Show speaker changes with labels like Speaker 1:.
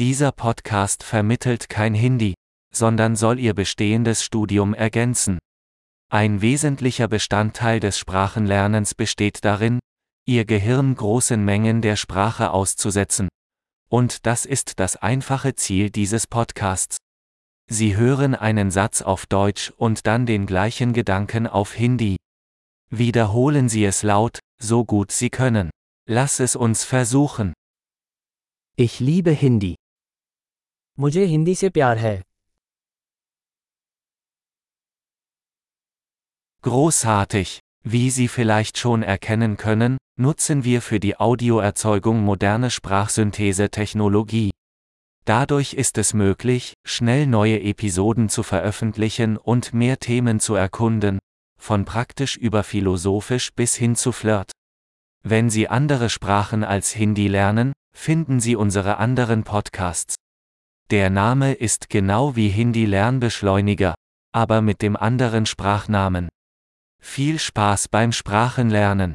Speaker 1: Dieser Podcast vermittelt kein Hindi, sondern soll Ihr bestehendes Studium ergänzen. Ein wesentlicher Bestandteil des Sprachenlernens besteht darin, Ihr Gehirn großen Mengen der Sprache auszusetzen. Und das ist das einfache Ziel dieses Podcasts. Sie hören einen Satz auf Deutsch und dann den gleichen Gedanken auf Hindi. Wiederholen Sie es laut, so gut Sie können. Lass es uns versuchen.
Speaker 2: Ich liebe Hindi.
Speaker 3: मुझे हिंदी से प्यार है
Speaker 1: Großartig! Wie Sie vielleicht schon erkennen können, nutzen wir für die Audioerzeugung moderne Sprachsynthese-Technologie. Dadurch ist es möglich, schnell neue Episoden zu veröffentlichen und mehr Themen zu erkunden, von praktisch über philosophisch bis hin zu Flirt. Wenn Sie andere Sprachen als Hindi lernen, finden Sie unsere anderen Podcasts. Der Name ist genau wie Hindi Lernbeschleuniger, aber mit dem anderen Sprachnamen. Viel Spaß beim Sprachenlernen!